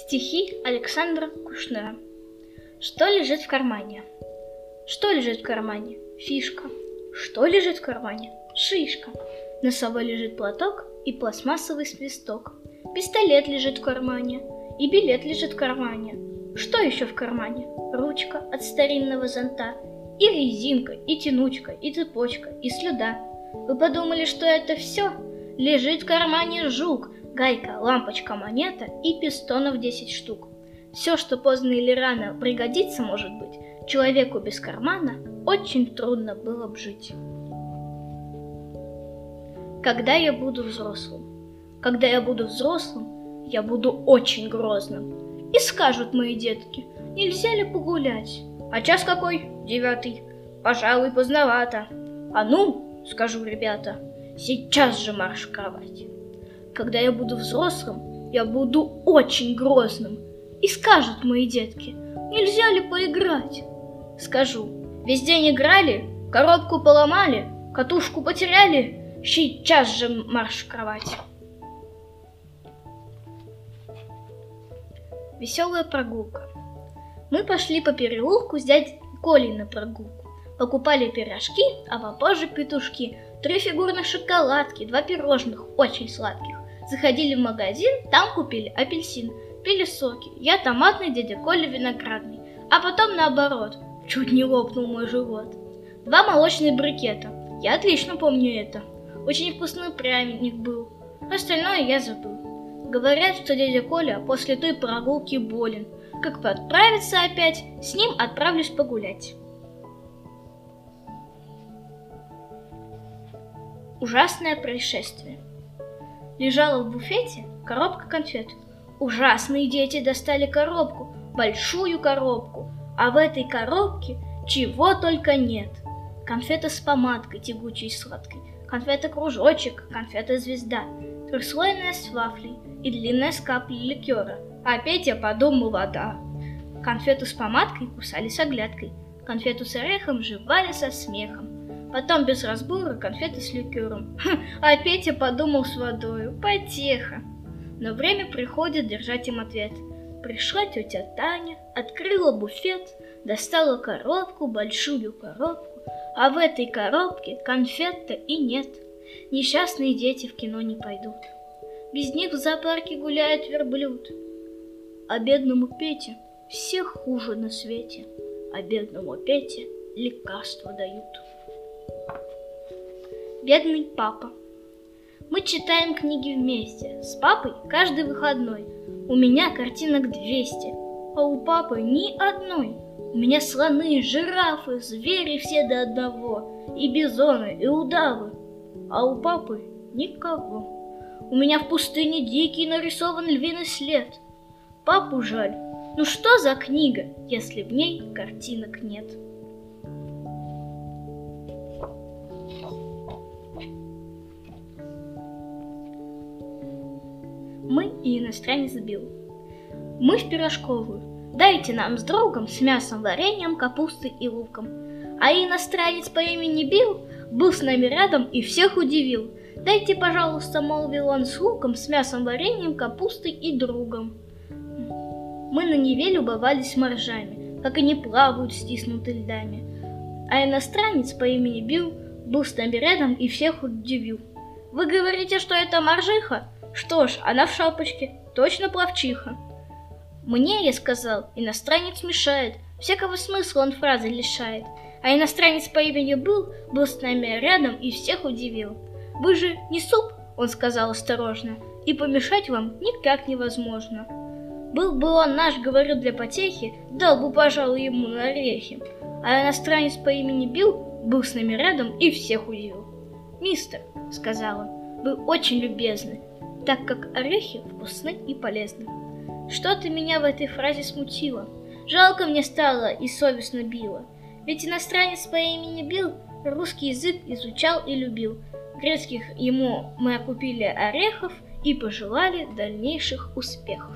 Стихи Александра Кушнера. Что лежит в кармане? Что лежит в кармане? Фишка. Что лежит в кармане? Шишка. Носовой лежит платок и пластмассовый свисток. Пистолет лежит в кармане, и билет лежит в кармане. Что еще в кармане? Ручка от старинного зонта, и резинка, и тянучка, и цепочка, и слюда. Вы подумали, что это все? Лежит в кармане жук, гайка, лампочка, монета и пистонов 10 штук. Все, что поздно или рано пригодится, может быть, человеку без кармана очень трудно было бы жить. Когда я буду взрослым? Когда я буду взрослым, я буду очень грозным. И скажут мои детки, нельзя ли погулять? А час какой? Девятый. Пожалуй, поздновато. А ну, скажу, ребята, сейчас же марш в кровать. Когда я буду взрослым, я буду очень грозным. И скажут мои детки, нельзя ли поиграть? Скажу, весь день играли, коробку поломали, катушку потеряли, сейчас же марш в кровать. Веселая прогулка. Мы пошли по переулку с дядей Колей на прогулку. Покупали пирожки, а попозже петушки, три фигурных шоколадки, два пирожных, очень сладких. Заходили в магазин, там купили апельсин, пили соки. Я томатный, дядя Коля виноградный. А потом наоборот, чуть не лопнул мой живот. Два молочных брикета. Я отлично помню это. Очень вкусный пряник был. Остальное я забыл. Говорят, что дядя Коля после той прогулки болен. Как подправиться опять, с ним отправлюсь погулять. Ужасное происшествие лежала в буфете коробка конфет. Ужасные дети достали коробку, большую коробку, а в этой коробке чего только нет. Конфета с помадкой тягучей и сладкой, конфета-кружочек, конфета-звезда, трехслойная с вафлей и длинная с каплей ликера. А Петя подумал вода. Конфету с помадкой кусали с оглядкой, конфету с орехом жевали со смехом, Потом без разбора конфеты с ликером. А Петя подумал с водою. Потеха. Но время приходит держать им ответ. Пришла тетя Таня, открыла буфет, достала коробку, большую коробку, а в этой коробке конфет-то и нет. Несчастные дети в кино не пойдут. Без них в зоопарке гуляет верблюд. А бедному Пете всех хуже на свете, а бедному Пете лекарства дают. Бедный папа. Мы читаем книги вместе, с папой каждый выходной. У меня картинок 200, а у папы ни одной. У меня слоны, жирафы, звери все до одного, и бизоны, и удавы. А у папы никого. У меня в пустыне дикий нарисован львиный след. Папу жаль. Ну что за книга, если в ней картинок нет? Мы и иностранец Билл. Мы в пирожковую. Дайте нам с другом с мясом, вареньем, капустой и луком. А иностранец по имени Билл был с нами рядом и всех удивил. Дайте, пожалуйста, молвил он с луком, с мясом, вареньем, капустой и другом. Мы на Неве любовались моржами, как они плавают, стиснуты льдами. А иностранец по имени Билл был с нами рядом и всех удивил. Вы говорите, что это моржиха? Что ж, она в шапочке, точно плавчиха. Мне, я сказал, иностранец мешает, всякого смысла он фразы лишает. А иностранец по имени был, был с нами рядом и всех удивил. Вы же не суп, он сказал осторожно, и помешать вам никак невозможно. Был бы он наш, говорю для потехи, дал бы, пожалуй, ему на орехи. А иностранец по имени Билл был с нами рядом и всех удивил. «Мистер», — сказал он, — «вы очень любезны, так как орехи вкусны и полезны. Что-то меня в этой фразе смутило. Жалко мне стало и совестно било. Ведь иностранец по имени Билл русский язык изучал и любил. Грецких ему мы окупили орехов и пожелали дальнейших успехов.